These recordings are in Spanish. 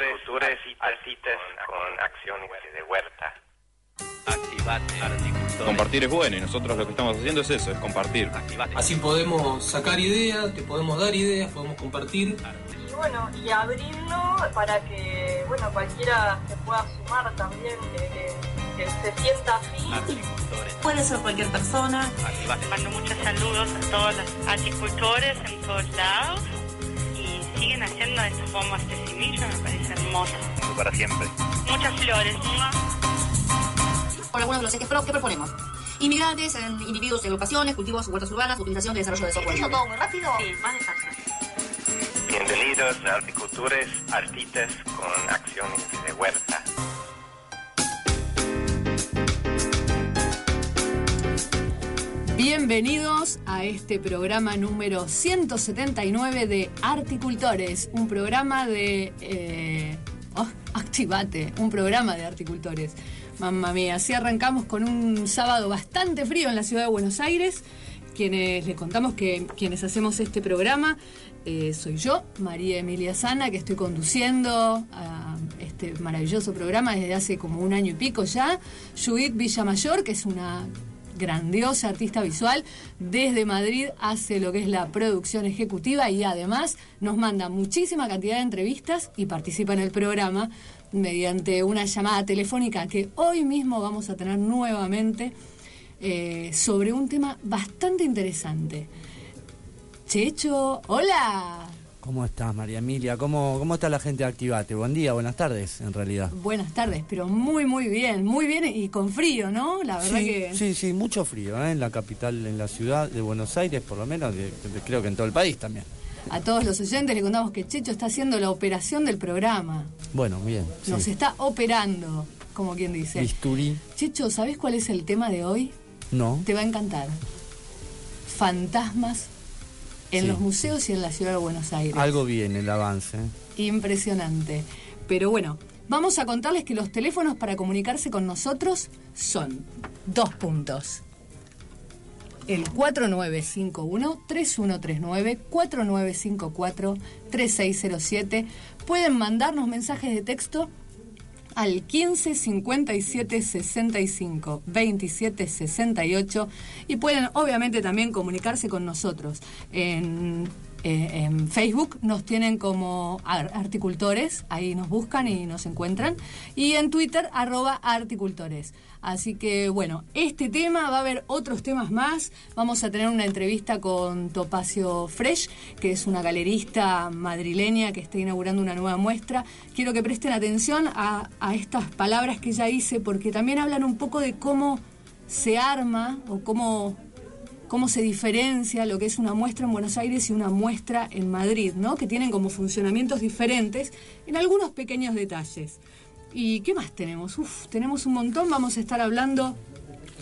Y Artistas con acciones de huerta. Activate. Compartir es bueno y nosotros lo que estamos haciendo es eso, es compartir. Así podemos sacar ideas, te podemos dar ideas, podemos compartir. Y bueno, y abrirlo para que bueno cualquiera se pueda sumar también, que, que- que se sienta afín. Puede ser cualquier persona. Mando muchos saludos a todos los apicultores en todos lados siguen haciendo estas bombas de semilla, me parece hermoso. Para siempre. Muchas flores, ¿no? Por algunos de los ejes pro que proponemos. Inmigrantes, en individuos y agrupaciones, cultivos, huertas urbanas, utilización y desarrollo de software. libre. todo muy rápido? Sí, más despacio. Bienvenidos a Cultures Artistas con acciones de huerta. Bienvenidos a este programa número 179 de Articultores, un programa de eh, oh, Activate, un programa de articultores. Mamma mía, así arrancamos con un sábado bastante frío en la ciudad de Buenos Aires. Quienes les contamos que quienes hacemos este programa eh, soy yo, María Emilia Sana, que estoy conduciendo a este maravilloso programa desde hace como un año y pico ya. Judith Villamayor, que es una grandiosa artista visual, desde Madrid hace lo que es la producción ejecutiva y además nos manda muchísima cantidad de entrevistas y participa en el programa mediante una llamada telefónica que hoy mismo vamos a tener nuevamente eh, sobre un tema bastante interesante. Checho, hola. ¿Cómo estás, María Emilia? ¿Cómo, ¿Cómo está la gente de Activate? Buen día, buenas tardes, en realidad. Buenas tardes, pero muy, muy bien, muy bien y con frío, ¿no? La verdad sí, que... sí, sí, mucho frío, ¿eh? En la capital, en la ciudad de Buenos Aires, por lo menos, de- de- creo que en todo el país también. A todos los oyentes le contamos que Checho está haciendo la operación del programa. Bueno, bien. sí. Nos está operando, como quien dice. Bisturí, Checho, ¿sabés cuál es el tema de hoy? no. Te va a encantar. Fantasmas en Sí. los museos y en la ciudad de Buenos Aires. Algo bien el avance. Impresionante. Pero bueno, vamos a contarles que los teléfonos para comunicarse con nosotros son dos puntos. El 4951-3139, 4954-3607. Pueden mandarnos mensajes de texto al 15 57 65 27 68 y pueden obviamente también comunicarse con nosotros en, eh, en Facebook nos tienen como ar- articultores ahí nos buscan y nos encuentran. Y en Twitter arroba articultores. Así que bueno este tema va a haber otros temas más. Vamos a tener una entrevista con Topacio Fresh que es una galerista madrileña que está inaugurando una nueva muestra. Quiero que presten atención a, estas palabras que ella hice porque también hablan un poco de cómo se arma o cómo, cómo se diferencia lo que es una muestra en Buenos Aires y una muestra en Madrid, ¿no? Que tienen como funcionamientos diferentes en algunos pequeños detalles. ¿Y qué más tenemos? Uf, tenemos un montón. Vamos a estar hablando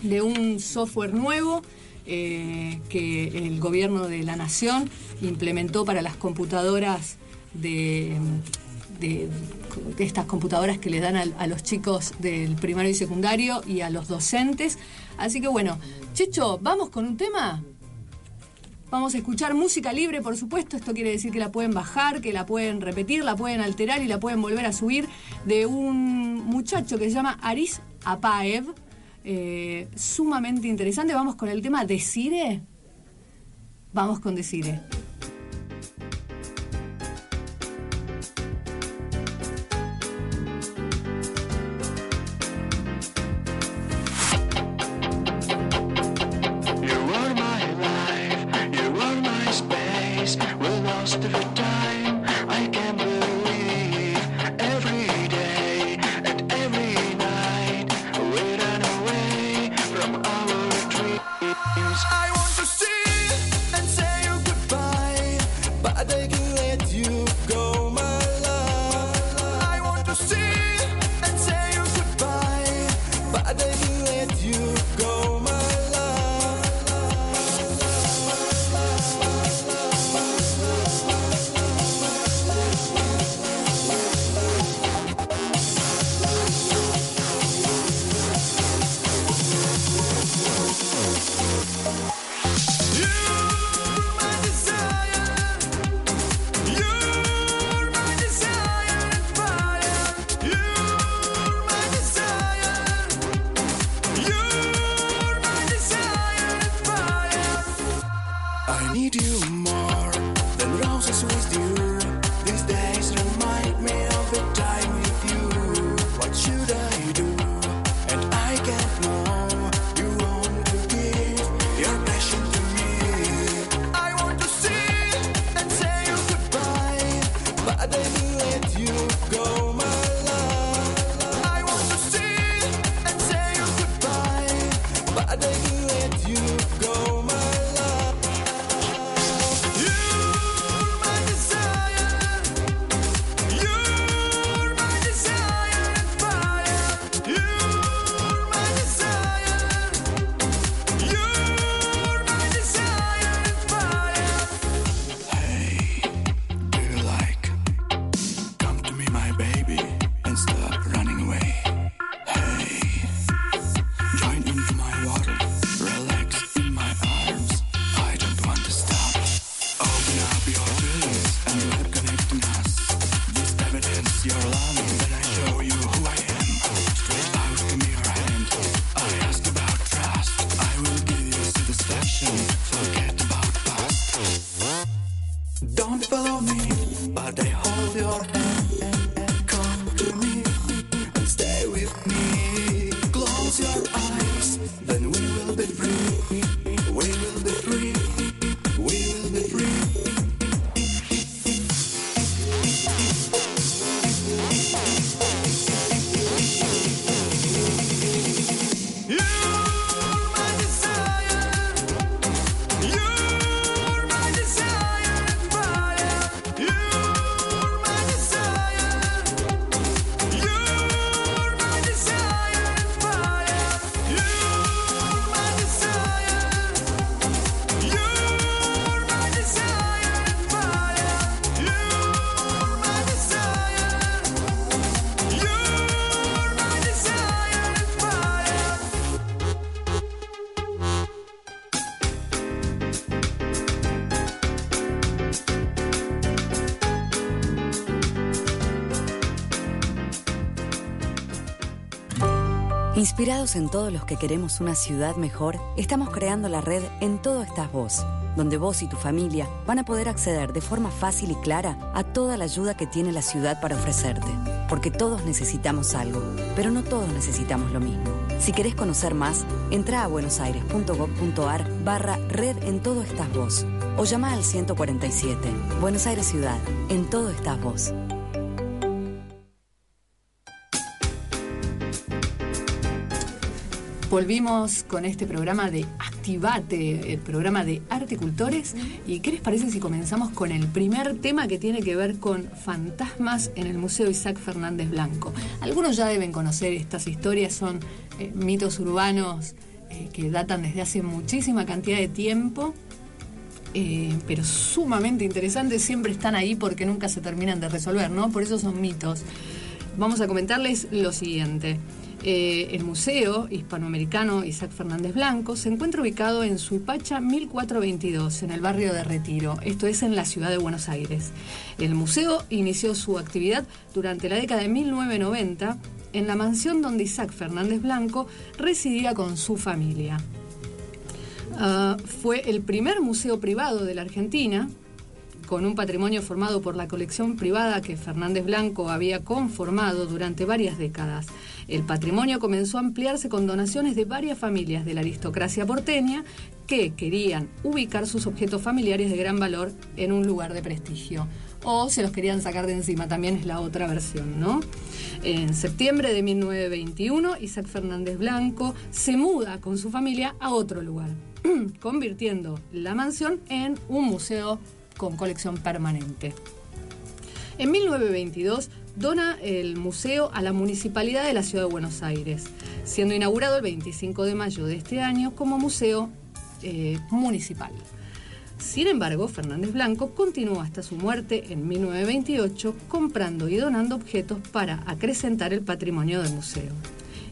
de un software nuevo eh, que el gobierno de la nación implementó para las computadoras de, de- estas computadoras que le dan a, los chicos del primario y secundario y a los docentes. Así que bueno, Checho, ¿vamos con un tema? Vamos a escuchar música libre, por supuesto. Esto quiere decir que la pueden bajar, que la pueden repetir, la pueden alterar y la pueden volver a subir de un muchacho que se llama Aris Apaev. eh, sumamente interesante. Vamos con el tema Desire. Vamos con Desire. Inspirados en todos los que queremos una ciudad mejor, estamos creando la red En Todo Estás Vos, donde vos y tu familia van a poder acceder de forma fácil y clara a toda la ayuda que tiene la ciudad para ofrecerte. Porque todos necesitamos algo, pero no todos necesitamos lo mismo. Si querés conocer más, entra a buenosaires.gov.ar barra red En Todo Estás Vos o llama al 147. Buenos Aires Ciudad, en todo estás vos. Volvimos con este programa de Activate, el programa de Articultores. ¿Y qué les parece si comenzamos con el primer tema que tiene que ver con fantasmas en el Museo Isaac Fernández Blanco? Algunos ya deben conocer estas historias, son eh, mitos urbanos eh, que datan desde hace muchísima cantidad de tiempo. eh, pero sumamente interesantes, siempre están ahí porque nunca se terminan de resolver, ¿no? Por eso son mitos. Vamos a comentarles lo siguiente. Eh, el Museo Hispanoamericano Isaac Fernández Blanco se encuentra ubicado en Suipacha 1422, en el barrio de Retiro, esto es en la ciudad de Buenos Aires. El museo inició su actividad durante la década de 1990 en la mansión donde Isaac Fernández Blanco residía con su familia. Ah, fue el primer museo privado de la Argentina, con un patrimonio formado por la colección privada que Fernández Blanco había conformado durante varias décadas. El patrimonio comenzó a ampliarse con donaciones de varias familias de la aristocracia porteña que querían ubicar sus objetos familiares de gran valor en un lugar de prestigio. O se los querían sacar de encima, también es la otra versión, ¿no? En septiembre de 1921, Isaac Fernández Blanco se muda con su familia a otro lugar, convirtiendo la mansión en un museo con colección permanente. En 1922 dona el museo a la Municipalidad de la Ciudad de Buenos Aires, siendo inaugurado el 25 de mayo de este año como museo eh, municipal. Sin embargo, Fernández Blanco continuó hasta su muerte en 1928 comprando y donando objetos para acrecentar el patrimonio del museo.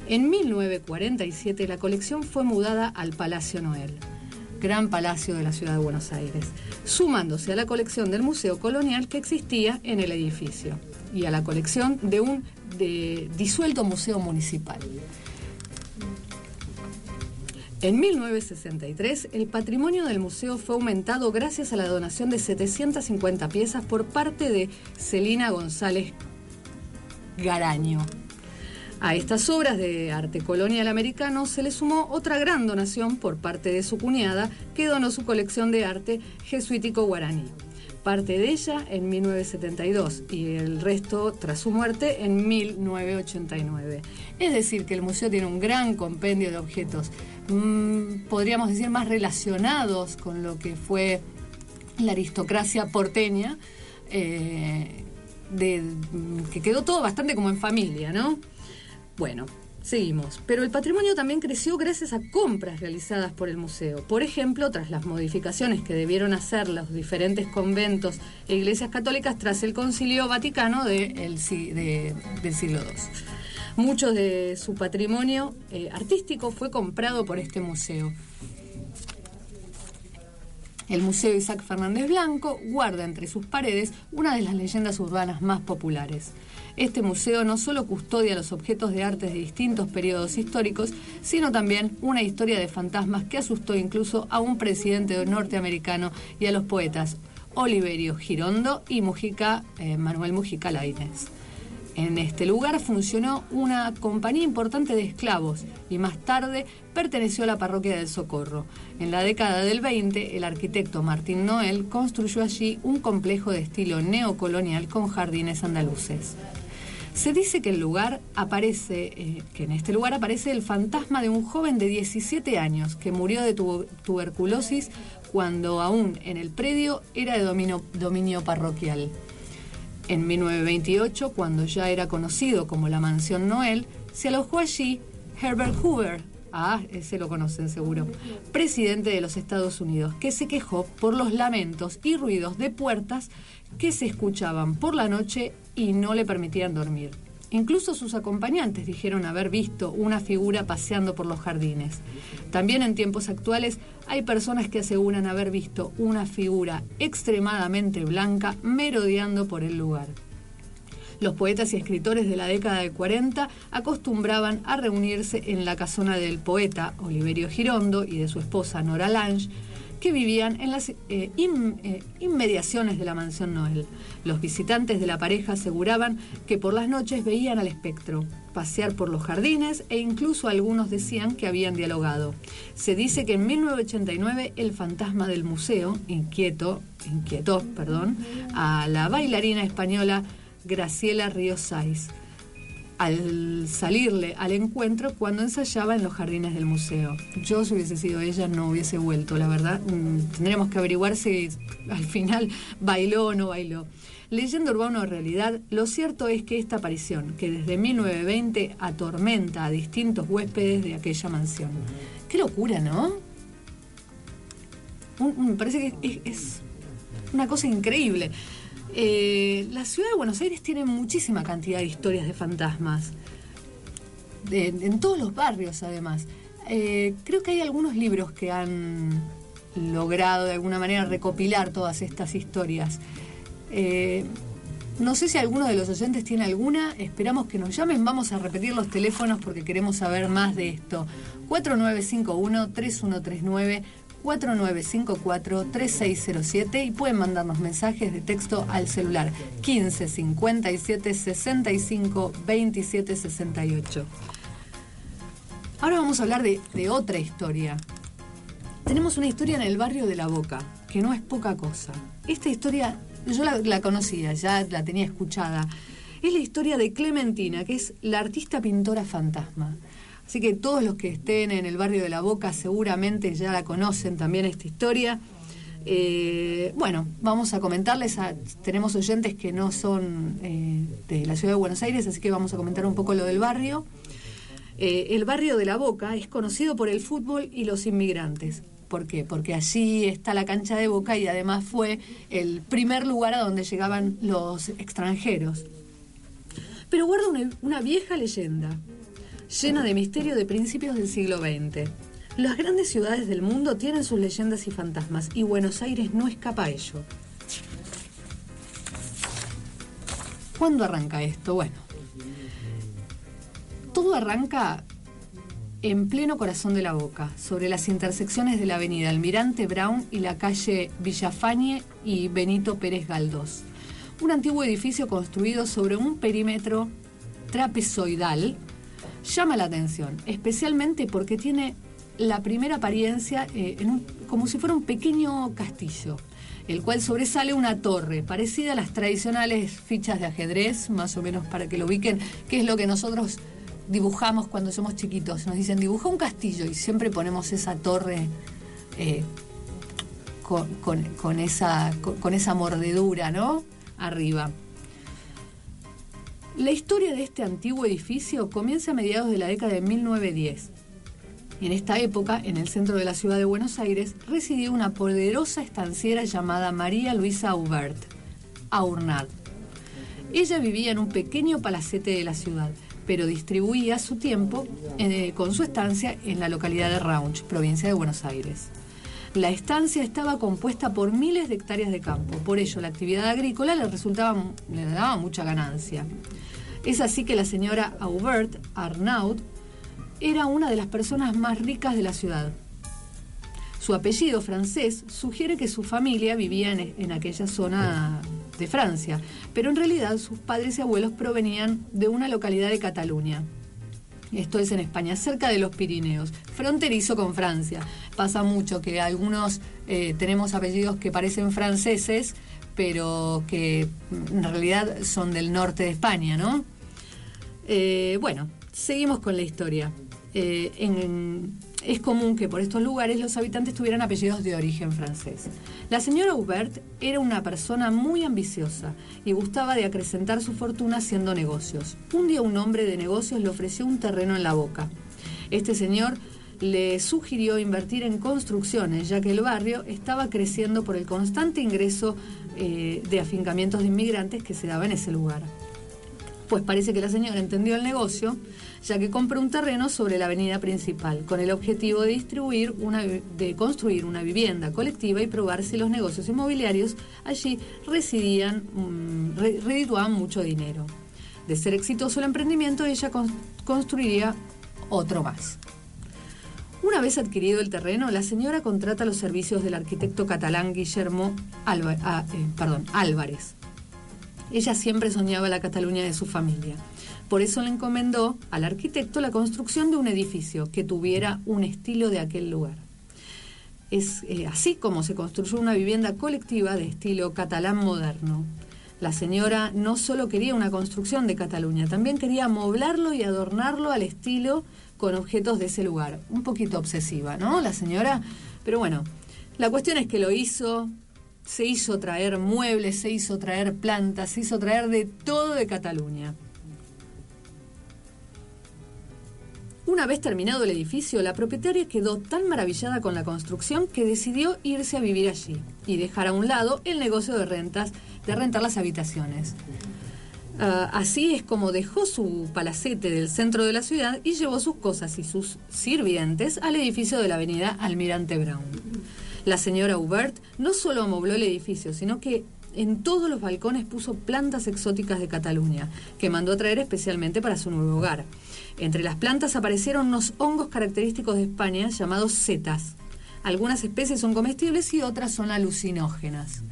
En 1947 la colección fue mudada al Palacio Noel, gran palacio de la ciudad de Buenos Aires, sumándose a la colección del Museo Colonial que existía en el edificio y a la colección de un disuelto museo municipal. En 1963, el patrimonio del museo fue aumentado gracias a la donación de 750 piezas por parte de Celina González Garaño. A estas obras de arte colonial americano se le sumó otra gran donación por parte de su cuñada, que donó su colección de arte jesuítico guaraní. Parte de ella en 1972 y el resto tras su muerte en 1989. Es decir, que el museo tiene un gran compendio de objetos, mm, podríamos decir, más relacionados con lo que fue la aristocracia porteña, eh, de- que quedó todo bastante como en familia, ¿no? Bueno, seguimos. Pero el patrimonio también creció gracias a compras realizadas por el museo. Por ejemplo, tras las modificaciones que debieron hacer los diferentes conventos e iglesias católicas tras el concilio vaticano del siglo II. Mucho de su patrimonio eh, artístico fue comprado por este museo. El Museo Isaac Fernández Blanco guarda entre sus paredes una de las leyendas urbanas más populares. Este museo no solo custodia los objetos de arte de distintos periodos históricos, sino también una historia de fantasmas que asustó incluso a un presidente norteamericano y a los poetas Oliverio Girondo y Mujica, eh, Manuel Mujica Lainez. En este lugar funcionó una compañía importante de esclavos y más tarde perteneció a la parroquia del Socorro. En la década del 20, el arquitecto Martín Noel construyó allí un complejo de estilo neocolonial con jardines andaluces. Se dice que el lugar aparece, eh, que en este lugar aparece el fantasma de un joven de 17 años que murió de tu- tuberculosis cuando aún en el predio era de dominio, dominio parroquial. En 1928, cuando ya era conocido como la Mansión Noel, se alojó allí Herbert Hoover, ah, ese lo conocen seguro, presidente de los Estados Unidos, que se quejó por los lamentos y ruidos de puertas que se escuchaban por la noche y no le permitían dormir. Incluso sus acompañantes dijeron haber visto una figura paseando por los jardines. También en tiempos actuales hay personas que aseguran haber visto una figura extremadamente blanca merodeando por el lugar. Los poetas y escritores de la década de 40 acostumbraban a reunirse en la casona del poeta Oliverio Girondo y de su esposa Nora Lange, que vivían en las eh, eh, inmediaciones de la mansión Noel. Los visitantes de la pareja aseguraban que por las noches veían al espectro pasear por los jardines e incluso algunos decían que habían dialogado. Se dice que en 1989 el fantasma del museo inquieto, inquietó perdón, a la bailarina española Graciela Ríos Saiz al salirle al encuentro cuando ensayaba en los jardines del museo. Yo, si hubiese sido ella, no hubiese vuelto, la verdad. Mm, Tendremos que averiguar si al final bailó o no bailó. Leyenda urbana o realidad, lo cierto es que esta aparición, que desde 1920 atormenta a distintos huéspedes de aquella mansión. Qué locura, ¿no? Me parece que es una cosa increíble. Eh, la ciudad de Buenos Aires tiene muchísima cantidad de historias de fantasmas. En todos los barrios, además. Eh, creo que hay algunos libros que han logrado de alguna manera recopilar todas estas historias. Eh, no sé si alguno de los oyentes tiene alguna. Esperamos que nos llamen. Vamos a repetir los teléfonos porque queremos saber más de esto. 4951-3139. 4954-3607 y pueden mandarnos mensajes de texto al celular 15 57 65 27 68. Ahora vamos a hablar de, otra historia. Tenemos una historia en el barrio de La Boca, que no es poca cosa. Esta historia yo la conocía, ya la tenía escuchada. Es la historia de Clementina, que es la artista pintora fantasma. Así que todos los que estén en el barrio de La Boca seguramente ya la conocen también esta historia. Eh, bueno, vamos a comentarles, a- tenemos oyentes que no son eh, de la ciudad de Buenos Aires, así que vamos a comentar un poco lo del barrio. Eh, el barrio de La Boca es conocido por el fútbol y los inmigrantes. ¿Por qué? Porque allí está la cancha de Boca y además fue el primer lugar a donde llegaban los extranjeros. Pero guarda una, una vieja leyenda, llena de misterio de principios del siglo XX. Las grandes ciudades del mundo tienen sus leyendas y fantasmas, y Buenos Aires no escapa a ello. ¿Cuándo arranca esto? Bueno, todo arranca en pleno corazón de la boca, sobre las intersecciones de la avenida Almirante Brown y la calle Villafañe y Benito Pérez Galdós. Un antiguo edificio construido sobre un perímetro trapezoidal llama la atención, especialmente porque tiene la primera apariencia eh, en un- como si fuera un pequeño castillo, el cual sobresale una torre parecida a las tradicionales fichas de ajedrez, más o menos para que lo ubiquen, que es lo que nosotros dibujamos cuando somos chiquitos. Nos dicen, dibuja un castillo y siempre ponemos esa torre eh, con, con- esa, con esa mordedura, ¿no? Arriba. La historia de este antiguo edificio comienza a mediados de la década de 1910. En esta época, en el centro de la ciudad de Buenos Aires, residía una poderosa estanciera llamada María Luisa Aubert, Aurnat. Ella vivía en un pequeño palacete de la ciudad, pero distribuía su tiempo eh, con su estancia en la localidad de Raunch, provincia de Buenos Aires. La estancia estaba compuesta por miles de hectáreas de campo, por ello la actividad agrícola le resultaba le daba mucha ganancia. Es así que la señora Aubert Arnaud era una de las personas más ricas de la ciudad. Su apellido francés sugiere que su familia vivía en, en aquella zona de Francia, pero en realidad sus padres y abuelos provenían de una localidad de Cataluña. Esto es en España, cerca de los Pirineos, fronterizo con Francia. Pasa mucho que algunos eh, tenemos apellidos que parecen franceses, pero que en realidad son del norte de España, ¿no? Eh, bueno, seguimos con la historia. Eh, es común que por estos lugares los habitantes tuvieran apellidos de origen francés. La señora Hubert era una persona muy ambiciosa y gustaba de acrecentar su fortuna haciendo negocios. Un día un hombre de negocios le ofreció un terreno en la boca. Este señor le sugirió invertir en construcciones, ya que el barrio estaba creciendo por el constante ingreso eh, de afincamientos de inmigrantes que se daba en ese lugar. Pues parece que la señora entendió el negocio, ya que compró un terreno sobre la avenida principal, con el objetivo de distribuir de construir una vivienda colectiva y probar si los negocios inmobiliarios allí residían, mm, re- redituaban mucho dinero. De ser exitoso el emprendimiento, ella con- construiría otro más. Una vez adquirido el terreno, la señora contrata los servicios del arquitecto catalán Guillermo ah, eh, Álvarez. Ella siempre soñaba la Cataluña de su familia. Por eso le encomendó al arquitecto la construcción de un edificio que tuviera un estilo de aquel lugar. Es eh, así como se construyó una vivienda colectiva de estilo catalán moderno. La señora no solo quería una construcción de Cataluña, también quería amoblarlo y adornarlo al estilo con objetos de ese lugar. Un poquito obsesiva, ¿no? La señora. Pero bueno, la cuestión es que lo hizo, se hizo traer muebles, se hizo traer plantas, se hizo traer de todo de Cataluña. Una vez terminado el edificio, la propietaria quedó tan maravillada con la construcción que decidió irse a vivir allí y dejar a un lado el negocio de rentas, de rentar las habitaciones. Ah, así es como dejó su palacete del centro de la ciudad y llevó sus cosas y sus sirvientes al edificio de la avenida Almirante Brown. La señora Hubert no solo amobló el edificio, sino que en todos los balcones puso plantas exóticas de Cataluña, que mandó traer especialmente para su nuevo hogar. Entre las plantas aparecieron unos hongos característicos de España llamados setas. Algunas especies son comestibles y otras son alucinógenas.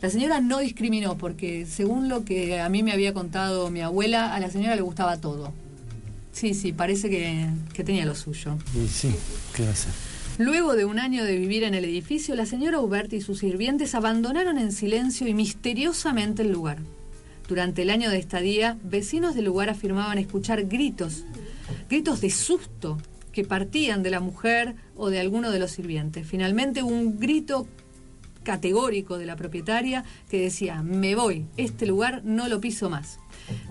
La señora no discriminó porque, según lo que a mí me había contado mi abuela, a la señora le gustaba todo. Sí, sí, parece que, que tenía lo suyo. Y sí, ¿qué va a hacer? Luego de un año de vivir en el edificio, la señora Hubert y sus sirvientes abandonaron en silencio y misteriosamente el lugar. Durante el año de estadía, vecinos del lugar afirmaban escuchar gritos, gritos de susto que partían de la mujer o de alguno de los sirvientes. Finalmente un grito categórico de la propietaria que decía, me voy, este lugar no lo piso más.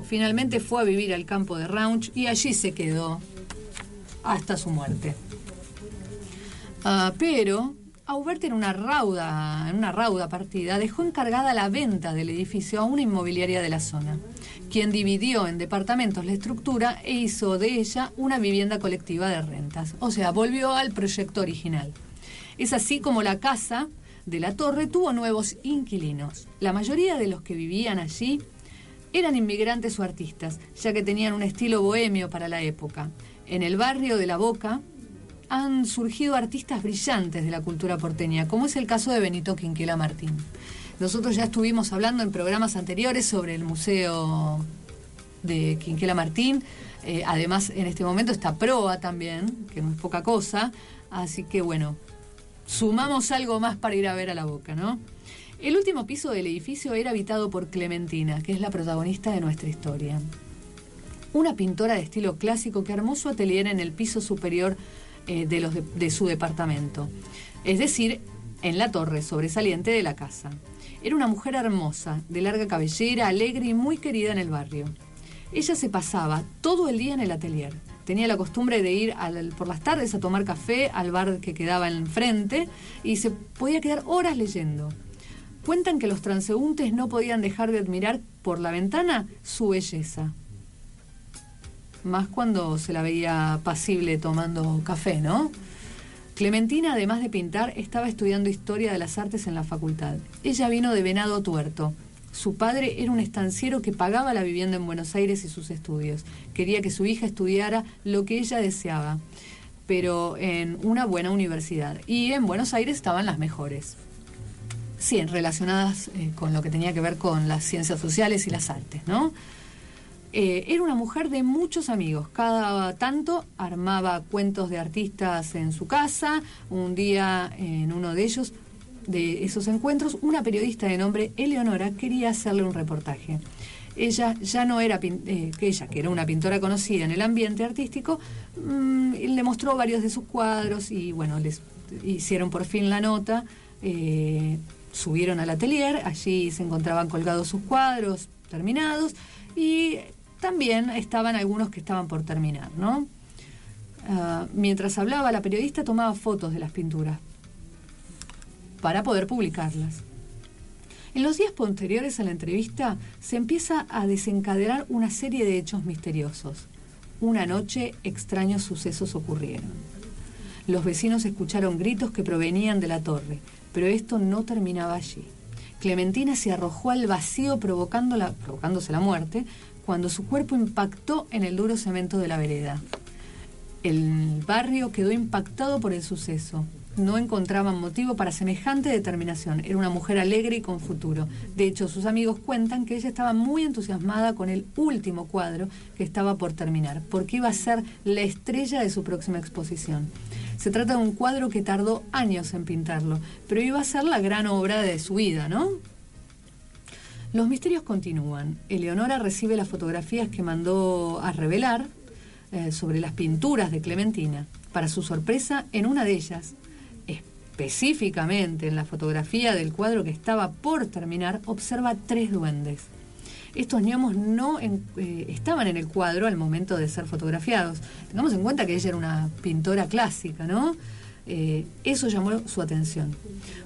Finalmente fue a vivir al campo de Raunch y allí se quedó hasta su muerte. Ah, pero Aubert en una rauda, en una rauda partida, dejó encargada la venta del edificio a una inmobiliaria de la zona, quien dividió en departamentos la estructura e hizo de ella una vivienda colectiva de rentas. O sea, volvió al proyecto original. Es así como la casa de la torre tuvo nuevos inquilinos. La mayoría de los que vivían allí eran inmigrantes o artistas, ya que tenían un estilo bohemio para la época. En el barrio de La Boca han surgido artistas brillantes de la cultura porteña, como es el caso de Benito Quinquela Martín. Nosotros ya estuvimos hablando en programas anteriores sobre el Museo de Quinquela Martín. Eh, además, en este momento está Proa también, que no es poca cosa. Así que bueno, sumamos algo más para ir a ver a la boca, ¿no? El último piso del edificio era habitado por Clementina, que es la protagonista de nuestra historia. Una pintora de estilo clásico que armó su atelier en el piso superior eh, de, su departamento, es decir, en la torre sobresaliente de la casa. Era una mujer hermosa, de larga cabellera, alegre y muy querida en el barrio. Ella se pasaba todo el día en el atelier. Tenía la costumbre de ir por las tardes a tomar café al bar que quedaba enfrente y se podía quedar horas leyendo. Cuentan que los transeúntes no podían dejar de admirar por la ventana su belleza. Más cuando se la veía pasible tomando café, ¿no? Clementina, además de pintar, estaba estudiando historia de las artes en la facultad. Ella vino de Venado Tuerto. Su padre era un estanciero que pagaba la vivienda en Buenos Aires y sus estudios. Quería que su hija estudiara lo que ella deseaba, pero en una buena universidad. Y en Buenos Aires estaban las mejores. Sí, relacionadas eh, con lo que tenía que ver con las ciencias sociales y las artes, ¿no? Eh, era una mujer de muchos amigos. Cada tanto armaba cuentos de artistas en su casa. Un día, en uno de ellos, de esos encuentros, una periodista de nombre Eleonora quería hacerle un reportaje. Ella ya no era, eh, ella, que era una pintora conocida en el ambiente artístico, mm, le mostró varios de sus cuadros y bueno, les hicieron por fin la nota. eh, subieron al atelier, allí se encontraban colgados sus cuadros terminados y también estaban algunos que estaban por terminar, ¿no? Ah, mientras hablaba, la periodista tomaba fotos de las pinturas para poder publicarlas. En los días posteriores a la entrevista se empieza a desencadenar una serie de hechos misteriosos. Una noche extraños sucesos ocurrieron. Los vecinos escucharon gritos que provenían de la torre, pero esto no terminaba allí. Clementina se arrojó al vacío provocándola, provocándose la muerte cuando su cuerpo impactó en el duro cemento de la vereda. El barrio quedó impactado por el suceso. No encontraban motivo para semejante determinación. Era una mujer alegre y con futuro. De hecho, sus amigos cuentan que ella estaba muy entusiasmada con el último cuadro que estaba por terminar, porque iba a ser la estrella de su próxima exposición. Se trata de un cuadro que tardó años en pintarlo, pero iba a ser la gran obra de su vida, ¿no? Los misterios continúan. Eleonora recibe las fotografías que mandó a revelar eh, sobre las pinturas de Clementina. Para su sorpresa, en una de ellas, específicamente en la fotografía del cuadro que estaba por terminar, observa tres duendes. Estos gnomos no eh, estaban en el cuadro al momento de ser fotografiados. Tengamos en cuenta que ella era una pintora clásica, ¿no? Eh, eso llamó su atención.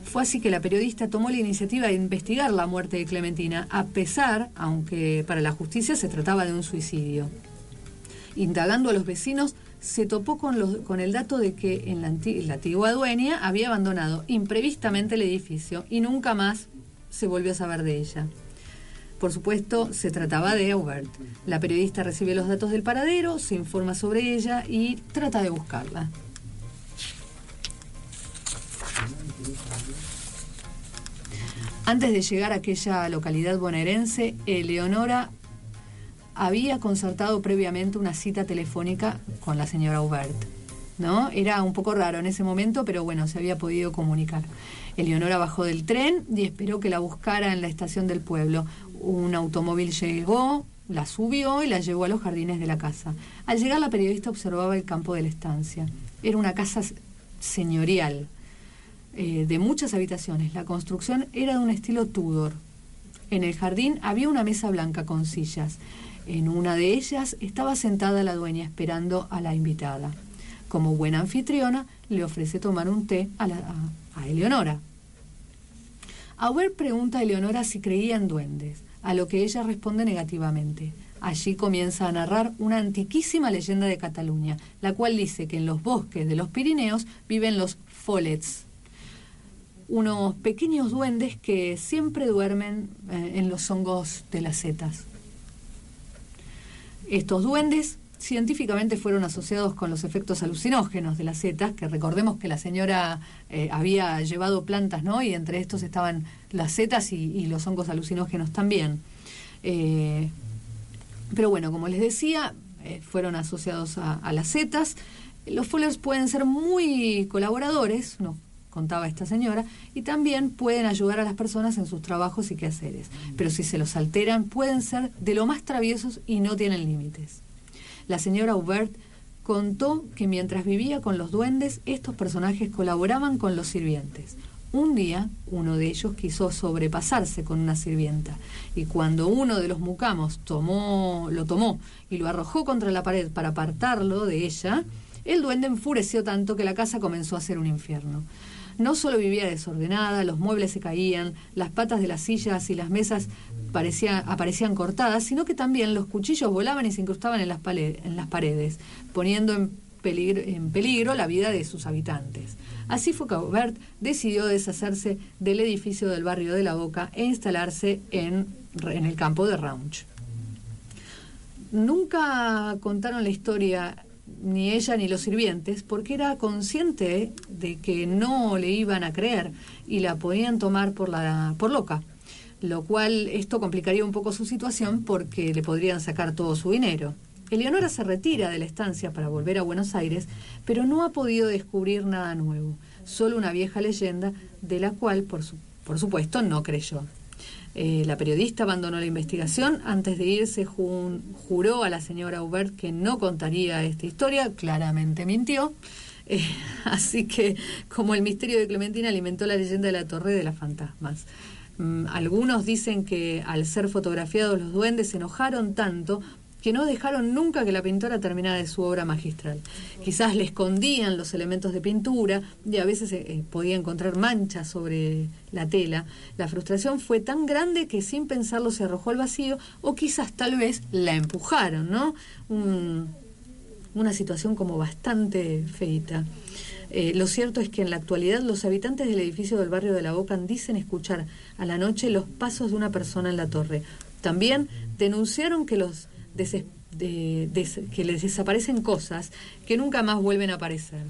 Fue así que la periodista tomó la iniciativa de investigar la muerte de Clementina, a pesar, aunque para la justicia se trataba de un suicidio. Indagando a los vecinos, se topó con, los- con el dato de que en la, anti- la antigua dueña había abandonado imprevistamente el edificio y nunca más se volvió a saber de ella. Por supuesto, se trataba de Aubert. La periodista recibe los datos del paradero, se informa sobre ella y trata de buscarla. Antes de llegar a aquella localidad bonaerense, Eleonora había concertado previamente una cita telefónica con la señora Hubert. ¿No? Era un poco raro en ese momento, pero bueno, se había podido comunicar. Eleonora bajó del tren y esperó que la buscara en la estación del pueblo. Un automóvil llegó, la subió y la llevó a los jardines de la casa. Al llegar, la periodista observaba el campo de la estancia. Era una casa señorial, eh, de muchas habitaciones. La construcción era de un estilo Tudor. En el jardín había una mesa blanca con sillas. En una de ellas estaba sentada la dueña esperando a la invitada. Como buena anfitriona, le ofrece tomar un té a, a- Eleonora. Aubert pregunta a Eleonora si creía en duendes, a lo que ella responde negativamente. Allí comienza a narrar una antiquísima leyenda de Cataluña, la cual dice que en los bosques de los Pirineos viven los follets, unos pequeños duendes que siempre duermen eh, en los hongos de las setas. Estos duendes científicamente fueron asociados con los efectos alucinógenos de las setas, que recordemos que la señora eh, había llevado plantas, ¿no? Y entre estos estaban las setas y, los hongos alucinógenos también. Eh, pero bueno, como les decía, eh, fueron asociados a, las setas. Los follers pueden ser muy colaboradores, nos contaba esta señora, y también pueden ayudar a las personas en sus trabajos y quehaceres. Pero si se los alteran, pueden ser de lo más traviesos y no tienen límites. La señora Hubert contó que mientras vivía con los duendes, estos personajes colaboraban con los sirvientes. Un día, uno de ellos quiso sobrepasarse con una sirvienta, y cuando uno de los mucamos tomó, lo tomó y lo arrojó contra la pared para apartarlo de ella, el duende enfureció tanto que la casa comenzó a ser un infierno. No solo vivía desordenada, los muebles se caían, las patas de las sillas y las mesas parecía- aparecían cortadas, sino que también los cuchillos volaban y se incrustaban en las, pale- en las paredes, poniendo en peligro, en peligro la vida de sus habitantes. Así fue que Aubert decidió deshacerse del edificio del barrio de la Boca e instalarse en, en el campo de Raunch. Nunca contaron la historia ni ella ni los sirvientes porque era consciente de que no le iban a creer y la podían tomar por la por loca lo cual esto complicaría un poco su situación porque le podrían sacar todo su dinero. Eleonora se retira de la estancia para volver a Buenos Aires, pero no ha podido descubrir nada nuevo, solo una vieja leyenda de la cual, por, su- por supuesto, no creyó. Eh, la periodista abandonó la investigación. Antes de irse, juró a la señora Hubert que no contaría esta historia. Claramente mintió. Eh, así que, como el misterio de Clementina alimentó la leyenda de la Torre de las Fantasmas. Mm, algunos dicen que al ser fotografiados los duendes se enojaron tanto que no dejaron nunca que la pintora terminara su obra magistral. Quizás le escondían los elementos de pintura y a veces eh, eh, podía encontrar manchas sobre la tela. La frustración fue tan grande que sin pensarlo se arrojó al vacío o quizás tal vez la empujaron, ¿no? Un- una situación como bastante feita. Eh, lo cierto es que en la actualidad los habitantes del edificio del barrio de La Boca dicen escuchar a la noche los pasos de una persona en la torre. También denunciaron que los deses- de- des- que les desaparecen cosas que nunca más vuelven a aparecer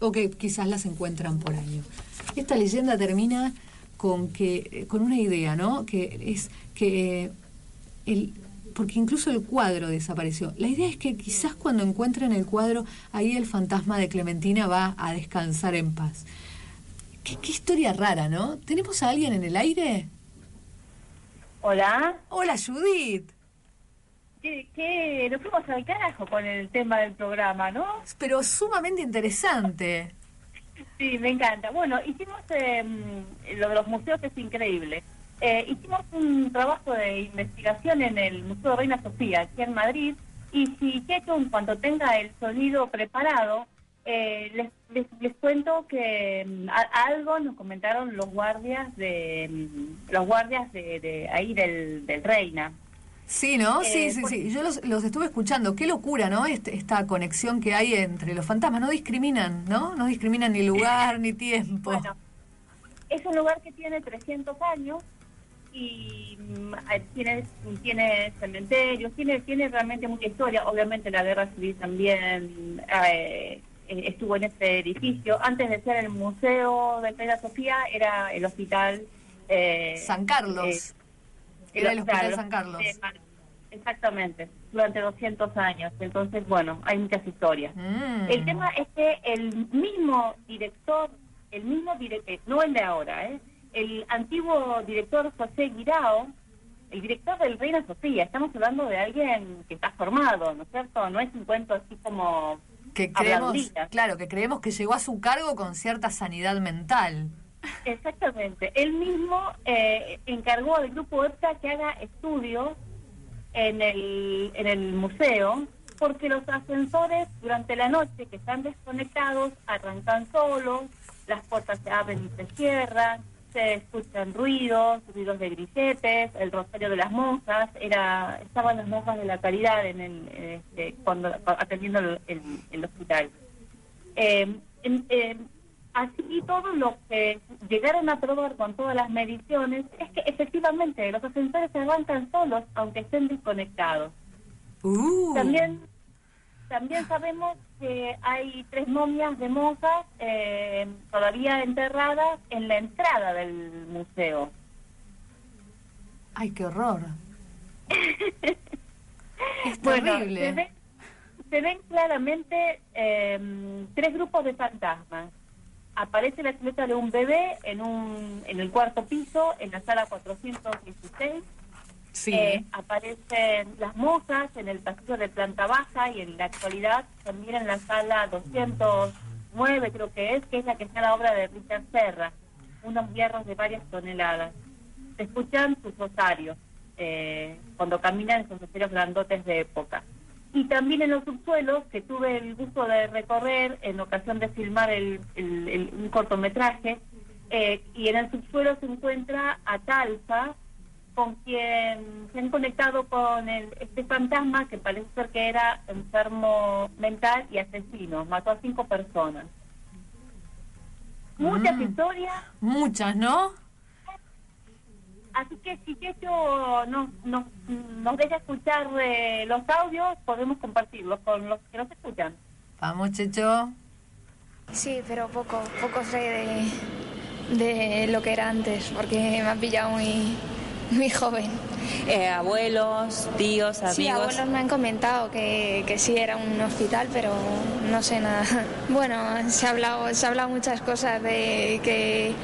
o que quizás las encuentran por año. Esta leyenda termina con que eh, con una idea, ¿no? Que es que eh, el porque incluso el cuadro desapareció. La idea es que quizás cuando encuentren el cuadro, ahí el fantasma de Clementina va a descansar en paz. Qué, qué historia rara, ¿no? ¿Tenemos a alguien en el aire? Hola. Hola, Judith. Que, que nos fuimos al carajo con el tema del programa, ¿no? Pero sumamente interesante. Sí, me encanta. Bueno, hicimos eh, lo de los museos es increíble. Eh, hicimos un trabajo de investigación en el Museo Reina Sofía, aquí en Madrid, y si Checho, en cuanto tenga el sonido preparado, eh, les, les, les cuento que a- algo nos comentaron los guardias de mm, los guardias de, de ahí del, del Reina. Sí, ¿no? Sí, Eh, sí, por- sí. Yo los, los estuve escuchando. Qué locura, ¿no? Este- esta conexión que hay entre los fantasmas. No discriminan, ¿no? No discriminan ni lugar ni tiempo. Bueno, es un lugar que tiene 300 años y mm, tiene, tiene cementerios, tiene, tiene realmente mucha historia. Obviamente la guerra civil también eh, eh, estuvo en este edificio. Antes de ser el Museo de Reina Sofía era el hospital... eh, San Carlos. Era el Hospital claro, San Carlos. Exactamente, durante 200 años. Entonces, bueno, hay muchas historias. Mm. El tema es que el mismo director, el mismo director, no el de ahora, ¿eh? el antiguo director José Guirao, el director del Reina Sofía, estamos hablando de alguien que está formado, ¿no es cierto? No es un cuento así como Que creemos, claro, que creemos que llegó a su cargo con cierta sanidad mental. Exactamente. Él mismo eh, encargó al grupo EPTA que haga estudios en el, en el museo, porque los ascensores durante la noche que están desconectados arrancan solos, las puertas se abren y se cierran, se escuchan ruidos, ruidos de grilletes, el rosario de las monjas, era, estaban las monjas de la caridad en el, este, cuando atendiendo el, hospital. Eh, eh, así todo lo que llegaron a probar con todas las mediciones es que efectivamente los ascensores se arrancan solos aunque estén desconectados. Uh. También también sabemos que hay tres momias de monjas eh, todavía enterradas en la entrada del museo. Ay, qué horror. es Bueno, terrible. se ven, se ven claramente eh, tres grupos de fantasmas. Aparece la silueta de un bebé en, un, en el cuarto piso, en la sala 416. Sí. Eh, aparecen las monjas en el pasillo de planta baja y en la actualidad también en la sala 209 creo que es, que es la que está la obra de Richard Serra, unos hierros de varias toneladas. Se escuchan sus rosarios eh, cuando caminan esos rosarios grandotes de época. Y también en los subsuelos, que tuve el gusto de recorrer en ocasión de filmar el, el- el- un cortometraje, eh, y en el subsuelo se encuentra Atalfa, con quien se han conectado con el, este fantasma que parece ser que era enfermo mental y asesino, mató a cinco personas. Muchas Mm. historias, Muchas, ¿no? Así que si Checho nos, nos, nos deja escuchar eh, los audios, podemos compartirlos con los que nos escuchan. Vamos, Checho. Sí, pero poco, poco sé de, de lo que era antes, porque me ha pillado muy, muy joven. Eh, abuelos, tíos, amigos. Sí, abuelos me han comentado que, que sí era un hospital, pero no sé nada. Bueno, se ha hablado, se ha hablado muchas cosas de que,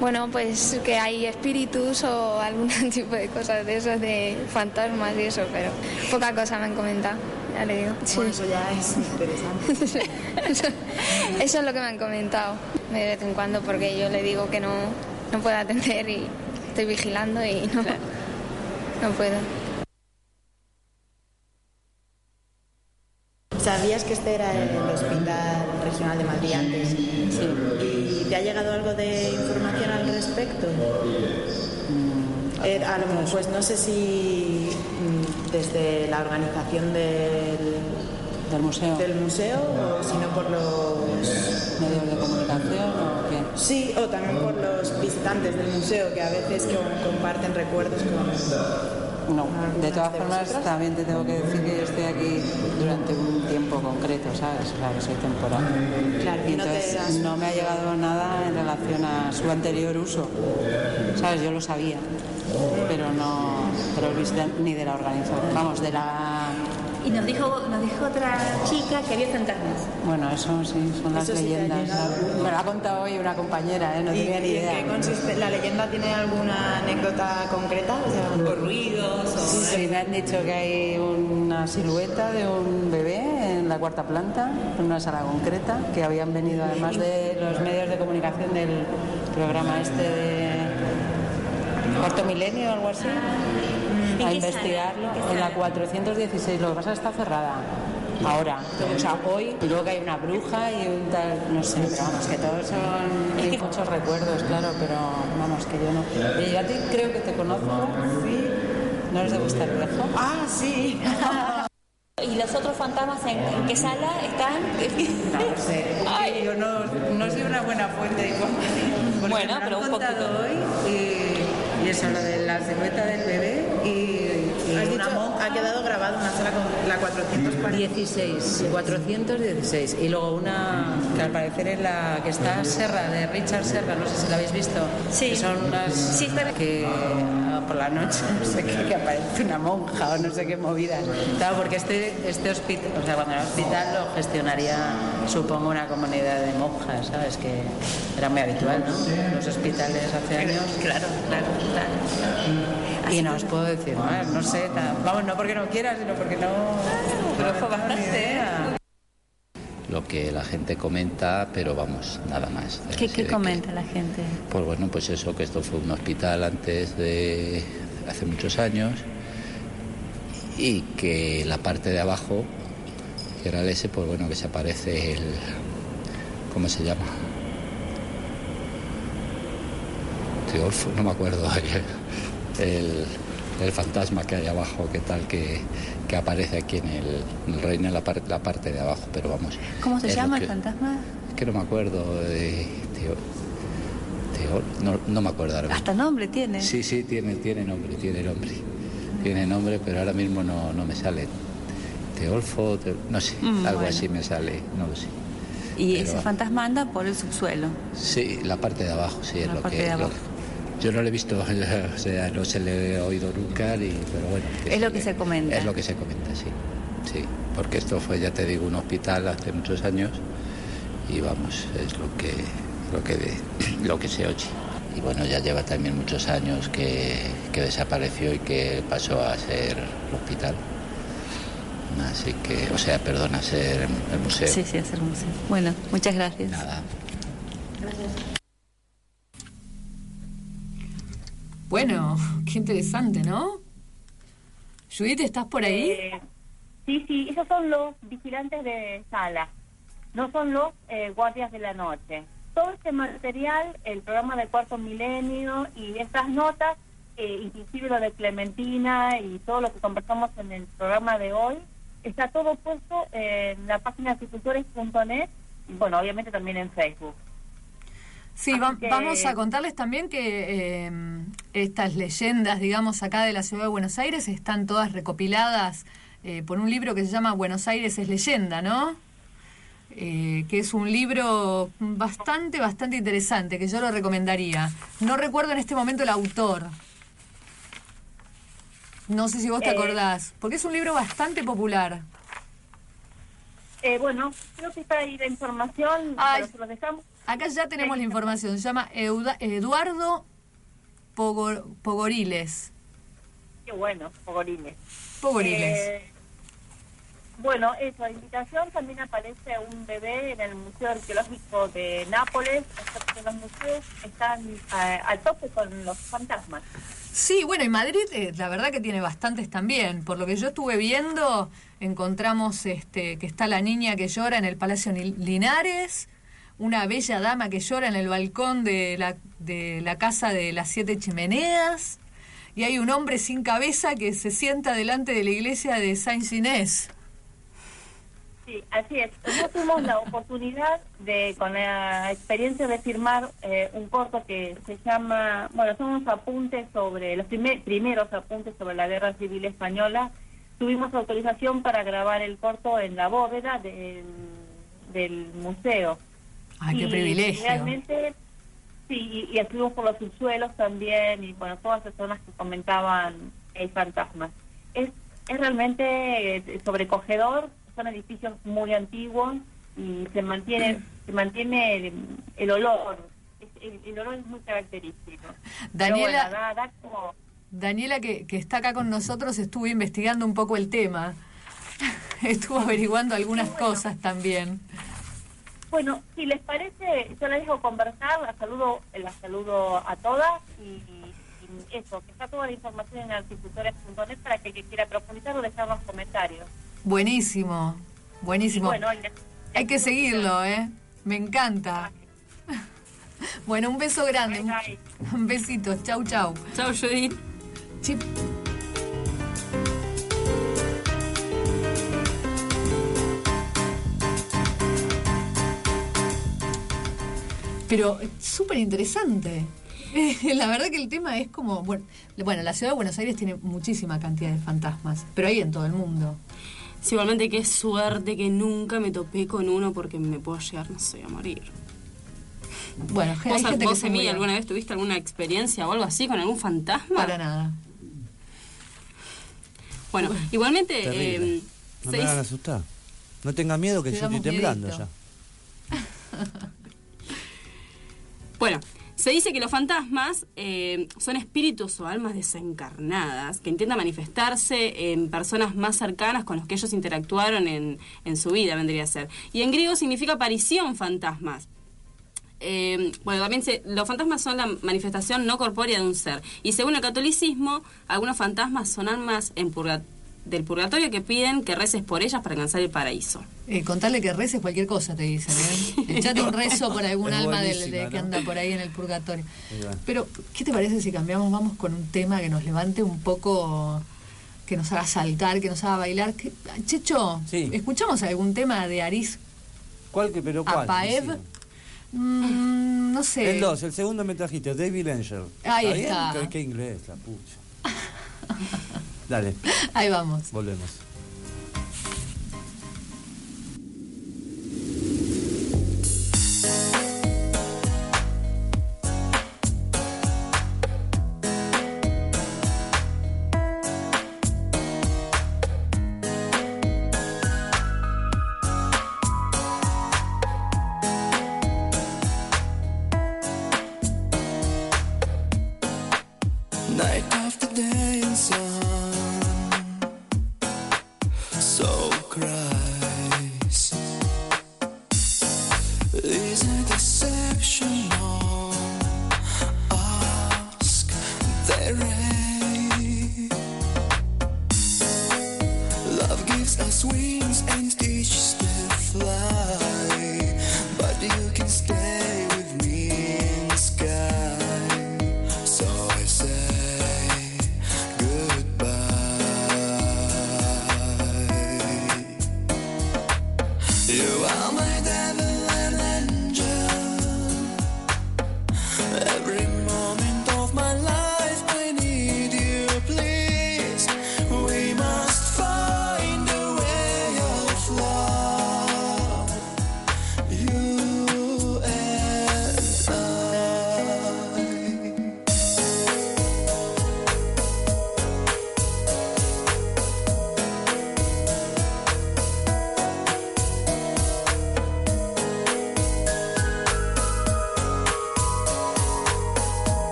bueno, pues que hay espíritus o algún tipo de cosas de esos, de fantasmas y eso, pero poca cosa me han comentado, ya le digo. Sí. Bueno, eso ya es interesante. eso, eso es lo que me han comentado de vez en cuando, porque yo le digo que no, no puedo atender y estoy vigilando y no, no puedo. ¿Sabías que este era el Hospital Regional de Madrid antes? Sí. ¿Y te ha llegado algo de información al respecto? Eh, a lo mejor, pues no sé si mm, desde la organización del, ¿Del museo? Del museo o si no por los medios de comunicación o qué? Sí, o también por los visitantes del museo que a veces co- comparten recuerdos con... No, de todas formas también te tengo que decir que yo estoy aquí durante un tiempo concreto, ¿sabes? O sea, que soy temporal. Claro, y no te entonces das- no me ha llegado nada en relación a su anterior uso. ¿Sabes? Yo lo sabía, pero no, pero ni de la organización, vamos, de la... Y nos dijo, nos dijo otra chica que había fantasmas. Bueno, eso sí, son las Eso sí leyendas. Me lo ha contado hoy una compañera, ¿eh? no ¿Y, tenía ni en idea. qué consiste? ¿La leyenda tiene alguna anécdota concreta? O, sea, ruidos, o... Sí, me han dicho que hay una silueta de un bebé en la cuarta planta, en una sala concreta, que habían venido además de los medios de comunicación del programa este de Cuarto Milenio o algo así, ¿En a investigarlo. ¿En la sala? 416, lo que pasa es que está cerrada. Ahora, o sea, hoy, y luego que hay una bruja y un tal, no sé, pero vamos, que todos son y muchos recuerdos, claro, pero vamos, que yo no. Y yo a ti creo que te conozco, sí. ¿No eres de Bustervejo? Ah, sí. ¿Y los otros fantasmas en, en qué sala están? No sé, Ay, yo no, no soy una buena fuente de información. Bueno, pero un poquito. hoy y eso, lo de la silueta del bebé y, y Has una dicho, monja. ha quedado grabado una sala con la 440. 16, 416. Y luego una que al parecer es la que está Serra, de Richard Serra, no sé si la habéis visto. Sí. Que son unas Sí, que ah, por la noche, no sé qué, que aparece una monja o no sé qué movidas. Claro, porque este, este hospital, o sea, cuando era hospital lo gestionaría, supongo, una comunidad de monjas, ¿sabes? Que era muy habitual, ¿no? Los hospitales hace años. Claro, claro, claro. Y no os puedo decir más, no sé, vamos, no porque no quiera, sino porque no... Pero no fue bastante. Lo que la gente comenta, pero vamos, nada más. ¿Qué, que- comenta la gente? Pues bueno, pues eso, que esto fue un hospital antes de hace muchos años y que la parte de abajo, que era el S, pues bueno, que se aparece el... ¿Cómo se llama? Teolfo, no me acuerdo. El, el fantasma que hay abajo, que tal, que, que aparece aquí en el, en el reino, en la, par- la parte de abajo, pero vamos. ¿Cómo se llama el fantasma? es que no me acuerdo de Teo, Teo- no, no me acuerdo ahora. Hasta nombre tiene. Sí, sí, tiene, tiene nombre, tiene nombre. Tiene nombre, pero ahora mismo no, no me sale. Teolfo, Teo- no sé, Mm, algo bueno. así me sale, no lo sé. Y Pero- ese fantasma anda por el subsuelo. Sí, la parte de abajo, sí, es lo que... lo-. Yo no lo he visto, o sea, no se le he oído nunca, ni, pero bueno. Es lo que se comenta. Es lo que se comenta, sí. Sí, porque esto fue, ya te digo, un hospital hace muchos años y vamos, es lo que, lo que, lo que se oye. Y bueno, ya lleva también muchos años que, que desapareció y que pasó a ser el hospital. Así que, o sea, perdón, a ser el museo. Sí, sí, hacer museo. Bueno, muchas gracias. Nada. Bueno, qué interesante, ¿no? Judith, ¿estás por ahí? Eh, sí, sí, esos son los vigilantes de sala, no son los eh, guardias de la noche. Todo este material, el programa de Cuarto Milenio y estas notas, eh, inclusive lo de Clementina y todo lo que conversamos en el programa de hoy, está todo puesto en la página agricultores.net y bueno, obviamente también en Facebook. Sí, Así va- que- vamos a contarles también que eh, estas leyendas, digamos, acá de la ciudad de Buenos Aires están todas recopiladas eh, por un libro que se llama Buenos Aires es leyenda, ¿no? Eh, que es un libro bastante, bastante interesante, que yo lo recomendaría. No recuerdo en este momento el autor. No sé si vos te Eh, acordás, porque es un libro bastante popular. Eh, bueno, creo que está ahí la información, Ay. pero se los dejamos. Acá ya tenemos la información. Se llama Euda- Eduardo Pogor- Pogoriles. Qué bueno, Pogorines. Pogoriles. Eh, bueno, eso, invitación también aparece un bebé en el Museo Arqueológico de Nápoles. Los museos están eh, al tope con los fantasmas. Sí, bueno, y Madrid, eh, la verdad que tiene bastantes también. Por lo que yo estuve viendo, encontramos este, que está la niña que llora en el Palacio Linares, una bella dama que llora en el balcón de la, de la casa de las siete chimeneas, y hay un hombre sin cabeza que se sienta delante de la iglesia de Saint Inés. Sí, así es. Nosotros tuvimos la oportunidad de, con la experiencia de firmar eh, un corto que se llama, bueno, son unos apuntes sobre, los primer- primeros apuntes sobre la Guerra Civil Española. Tuvimos autorización para grabar el corto en la bóveda del, del museo. Ay, qué Y privilegio. Realmente, sí, y, estuvimos por los subsuelos también, y bueno, todas las personas que comentaban el fantasma. Es, es realmente eh, sobrecogedor, son edificios muy antiguos y se mantiene se mantiene el, el olor, el, el olor es muy característico. Daniela- bueno, da- da como- Daniela, que, que está acá con nosotros, estuvo investigando un poco el tema. Estuvo averiguando algunas cosas también. Bueno, si les parece, yo les dejo conversar, la saludo, la saludo a todas y, y eso, que está toda la información en articultores.net para que el que quiera profundizar o dejar los comentarios. Buenísimo, buenísimo. Bueno, Hay que seguirlo, ¿eh? Me encanta. Bueno, un beso grande. Un, un besito. Chau, chau. Chau, Judith. Pero es súper interesante. La verdad que el tema es como, bueno, bueno, la ciudad de Buenos Aires tiene muchísima cantidad de fantasmas, pero hay en todo el mundo. Sí, igualmente qué suerte que nunca me topé con uno porque me puedo llegar, no sé, a morir. Bueno, hay ¿Vos, gente que vos se muere. alguna vez tuviste alguna experiencia o algo así con algún fantasma? Para nada. Bueno, igualmente eh, No me hagan asustar. No tenga miedo que yo estoy temblando miedito. ya. Bueno, se dice que los fantasmas eh, son espíritus o almas desencarnadas que intentan manifestarse en personas más cercanas con los que ellos interactuaron en, en su vida, vendría a ser. Y en griego significa aparición fantasmas. Eh, bueno, también se- los fantasmas son la manifestación no corpórea de un ser. Y según el catolicismo, algunos fantasmas son almas en purga- del purgatorio que piden que reces por ellas para alcanzar el paraíso. Eh, contarle que reces cualquier cosa, te dicen. ¿eh? Echate un rezo por algún Es alma del, que anda por ahí en el purgatorio. Pero, ¿qué te parece si cambiamos? Vamos con un tema que nos levante un poco, que nos haga saltar, que nos haga bailar. ¿Qué- Checho, Sí. ¿escuchamos algún tema de Aris ¿Cuál que pero cuál? Apaev? Mm, no sé. El 2, el segundo me trajiste, David Angel. Ahí está. ¿Qué, qué inglés, la pucha. Dale, Ahí vamos. volvemos.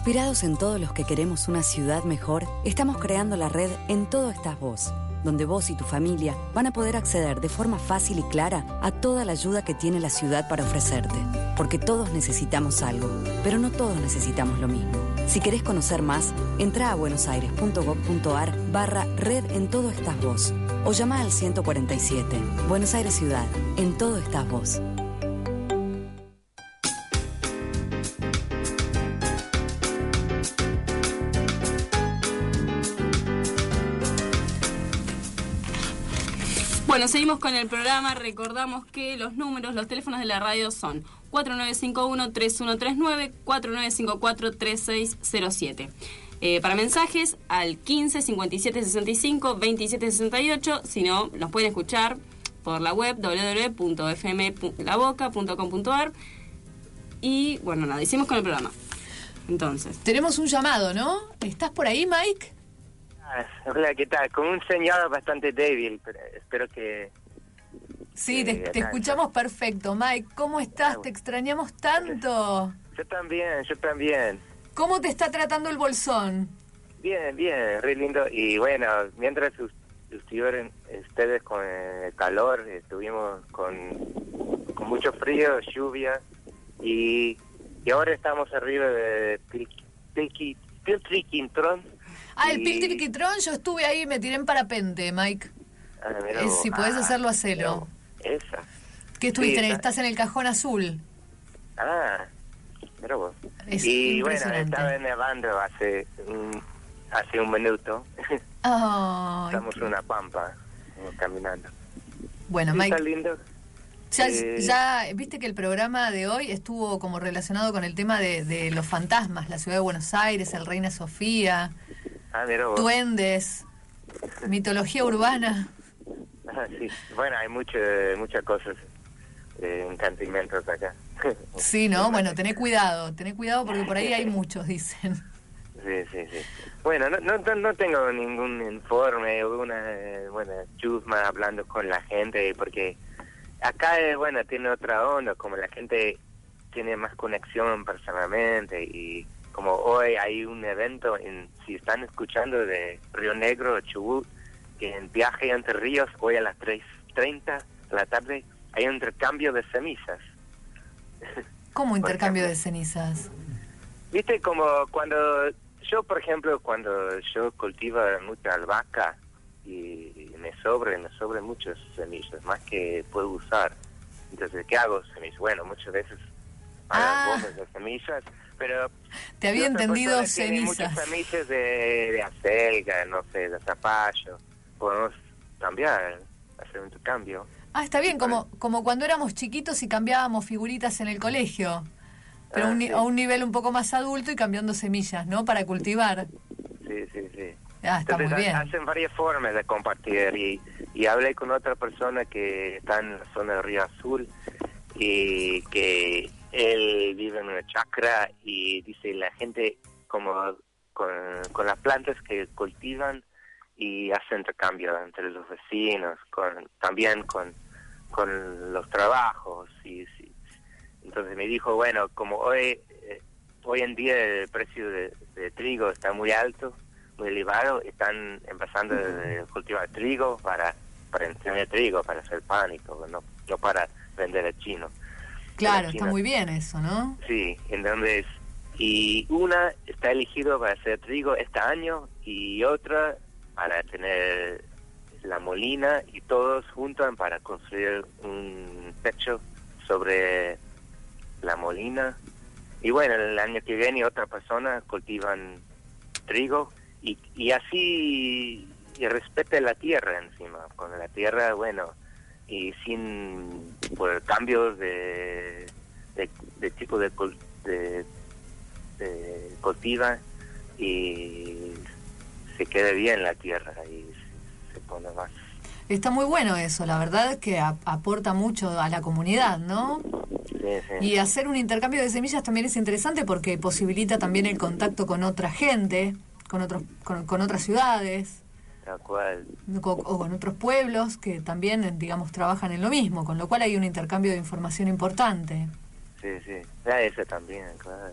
Inspirados en todos los que queremos una ciudad mejor, estamos creando la red En Todo Estás Vos, donde vos y tu familia van a poder acceder de forma fácil y clara a toda la ayuda que tiene la ciudad para ofrecerte. Porque todos necesitamos algo, pero no todos necesitamos lo mismo. Si querés conocer más, entra a buenosaires.gov.ar barra red En Todo Estás Vos o llama al 147. Buenos Aires Ciudad, En Todo Estás Vos. Seguimos con el programa. Recordamos que los números, los teléfonos de la radio son 4951-3139, 4954-3607. Eh, para mensajes al 15 57 65 27 68. Si no, nos pueden escuchar por la web www.fmlaboca.com.ar. Y bueno, nada, hicimos con el programa. Entonces. Tenemos un llamado, ¿no? ¿Estás por ahí, Mike? Ah, Hola, ¿qué tal? Con un señor bastante débil, pero espero que... Sí, te, Sí, te acá, escuchamos perfecto. Mike, ¿cómo estás? Te extrañamos tanto. Yo también, yo también. ¿Cómo te está tratando el bolsón? Bien, bien, re lindo. Y bueno, mientras estuvieron ustedes con el calor, estuvimos con, con mucho frío, lluvia, y, y ahora estamos arriba de Pil- Pilqui- Piltriquintron. Ah, el y- Piltriquitrón, yo estuve ahí y me tiré en parapente, Mike. Ah, Eh, si podés Ah, hacerlo, hacelo. Esa. ¿Qué estuviste? Sí, esa. ¿Estás en el cajón azul? Ah, mira vos. Es y bueno, estaba nevando hace un, hace un minuto. Estamos en una pampa caminando. bueno, Sí, Mike, Está lindo. ya, Eh, ya viste que el programa de hoy estuvo como relacionado con el tema de, de los fantasmas, la ciudad de Buenos Aires, el Reina Sofía, Ah, mira vos. duendes, mitología urbana. Ah, sí. Bueno, hay mucho, muchas cosas, eh, encantamientos acá. Sí, ¿no? Bueno, tené cuidado, tené cuidado porque por ahí hay muchos, dicen. Sí, sí, sí. Bueno, no, no, tengo ningún informe o una eh, buena chusma hablando con la gente, porque acá, eh, bueno, tiene otra onda, como la gente tiene más conexión personalmente y como hoy hay un evento, en, si están escuchando de Río Negro Chubut, que en viaje entre ríos, hoy a las 3.30 de la tarde, hay un intercambio de semillas. ¿Cómo intercambio de cenizas? Viste, como cuando yo, por ejemplo, cuando yo cultivo mucha albahaca y me sobre, me sobran muchas semillas, más que puedo usar. Entonces, ¿qué hago? Semillas. Bueno, muchas veces hago bombas de semillas, pero... Te había entendido cenizas. muchas semillas de, de acelga, no sé, de zapallo. Podemos cambiar, hacer un cambio. Ah, está bien, como, como cuando éramos chiquitos y cambiábamos figuritas en el colegio, pero Ah, un sí. a un nivel un poco más adulto y cambiando semillas, ¿no? Para cultivar. Sí, sí, sí. Ah, está muy Entonces, ha- bien. hacen varias formas de compartir y, y hablé con otra persona que está en la zona de Río Azul y que él vive en una chacra y dice la gente como con, con las plantas que cultivan y hace intercambio entre los vecinos, con también con, con los trabajos y, sí. entonces me dijo bueno como hoy eh, hoy en día el precio de, de trigo está muy alto muy elevado están empezando a cultivar trigo para para tener trigo para hacer pan y todo no no para vender a chino Claro, está muy bien eso, ¿no? Sí, entonces, y una está elegido para hacer trigo este año y otra para tener la molina y todos juntan para construir un techo sobre la molina. Y bueno, el año que viene otra persona cultivan trigo y, y así y respete la tierra encima. Con la tierra, bueno, y sin por cambios de, de, de tipo de, de, de cultiva y se quede bien la tierra y se, se pone más. Está muy bueno eso, la verdad es que aporta mucho a la comunidad, ¿no? Y hacer un intercambio de semillas también es interesante porque posibilita también el contacto con otra gente, con otros, con, con otras ciudades, Tal cual. o con otros pueblos que también, digamos, trabajan en lo mismo, con lo cual hay un intercambio de información importante. Sí, sí. Ah, eso también, claro.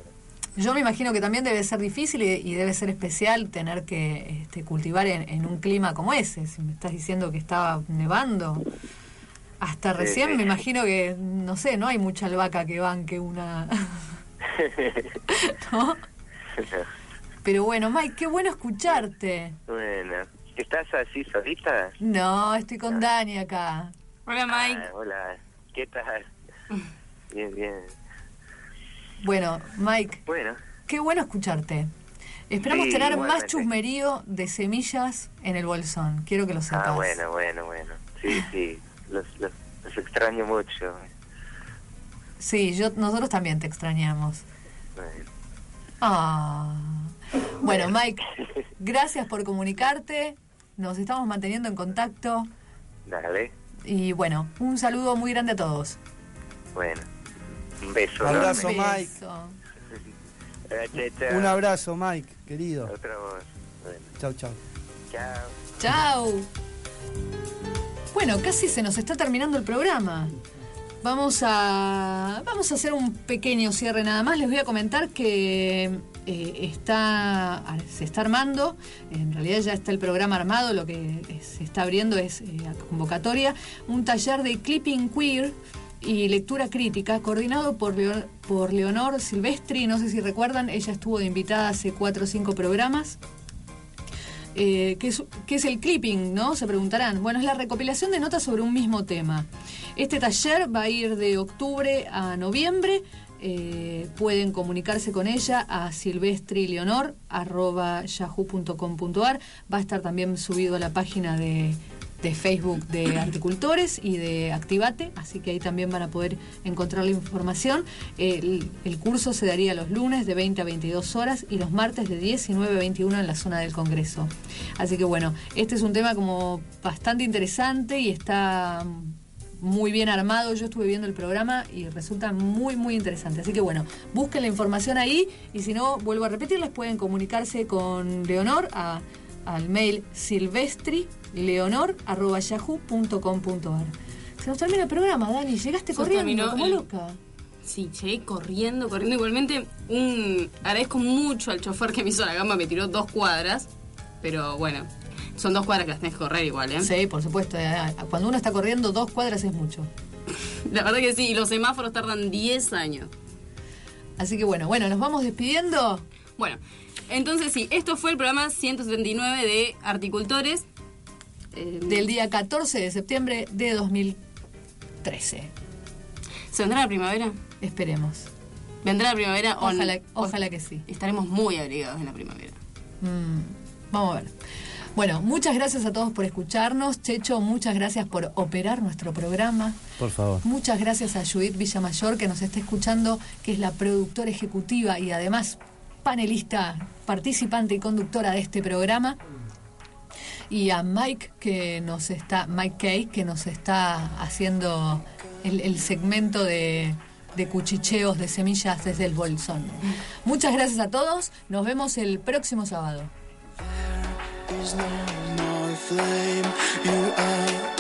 Yo me imagino que también debe ser difícil y, y debe ser especial tener que este, cultivar en, en un clima como ese. Si me estás diciendo que estaba nevando, hasta Sí, recién sí. me imagino que, no sé, no hay mucha albahaca que banque una... ¿no? Pero bueno, Mike, qué bueno escucharte. bueno, ¿estás así solita? No, estoy con Dani acá. Hola Mike. Ah, hola, ¿qué tal? Bien, bien. Bueno, Mike, Bueno, qué bueno escucharte. Esperamos Sí, tener más chusmerío de semillas en el bolsón. Quiero que lo sepas. ah, bueno, bueno, bueno. Sí, sí, los, los, los extraño mucho. Sí, yo, nosotros también te extrañamos. Bueno, Ah. Bueno, Mike, gracias por comunicarte. Nos estamos manteniendo en contacto. dale, Y bueno, un saludo muy grande a todos. bueno. Un beso. Abrazo, enorme. Mike. Eh. Un abrazo, Mike, querido. Otra voz. Bueno, Chau, chau. chao. Chao. Bueno, casi se nos está terminando el programa. Vamos a, vamos a hacer un pequeño cierre nada más. Les voy a comentar que eh, está, se está armando, en realidad ya está el programa armado, lo que se está abriendo es eh, a convocatoria, un taller de clipping queer y lectura crítica coordinado por, por Leonor Silvestri, no sé si recuerdan, ella estuvo de invitada hace cuatro o cinco programas. Eh, ¿qué, es, qué es el clipping? ¿no? Se preguntarán. Bueno, es la recopilación de notas sobre un mismo tema. Este taller va a ir de octubre a noviembre. Eh, pueden comunicarse con ella a silvestrileonor.yahoo.com.ar. Va a estar también subido a la página de, de Facebook de Articultores y de Activate, así que ahí también van a poder encontrar la información. El, el curso se daría los lunes de 20 a 22 horas y los martes de 19 a 21 en la zona del Congreso. Así que bueno, este es un tema como bastante interesante y está muy bien armado. Yo estuve viendo el programa y resulta muy, muy interesante. Así que bueno, busquen la información ahí y si no, vuelvo a repetirles, pueden comunicarse con Leonor a- al mail silvestrileonor.yahoo.com.ar. Se nos termina el programa, Dani. Llegaste Se corriendo como el- loca. Sí, llegué corriendo, corriendo. Igualmente, un agradezco mucho al chofer que me hizo la gamba, me tiró dos cuadras. Pero bueno, son dos cuadras que las tenés que correr igual, ¿eh? Sí, por supuesto. eh, Cuando uno está corriendo dos cuadras es mucho. La verdad que sí, y los semáforos tardan 10 años. Así que bueno, bueno, nos vamos despidiendo. Bueno, entonces sí, esto fue el programa 179 de Articultores. Eh, Del día 14 de septiembre de 2013. ¿Se vendrá la primavera? Esperemos. ¿Vendrá la primavera o no? Ojalá, ojalá que sí. Estaremos muy abrigados en la primavera. Mm, vamos a ver. Bueno, muchas gracias a todos por escucharnos. Checho, muchas gracias por operar nuestro programa. Por favor. Muchas gracias a Judith Villamayor que nos está escuchando, que es la productora ejecutiva y además panelista, participante y conductora de este programa. Y a Mike que nos está, Mike Kay, que nos está haciendo el, el segmento de, de cuchicheos de semillas desde el bolsón. Muchas gracias a todos. Nos vemos el próximo sábado. Is no more flame. You are.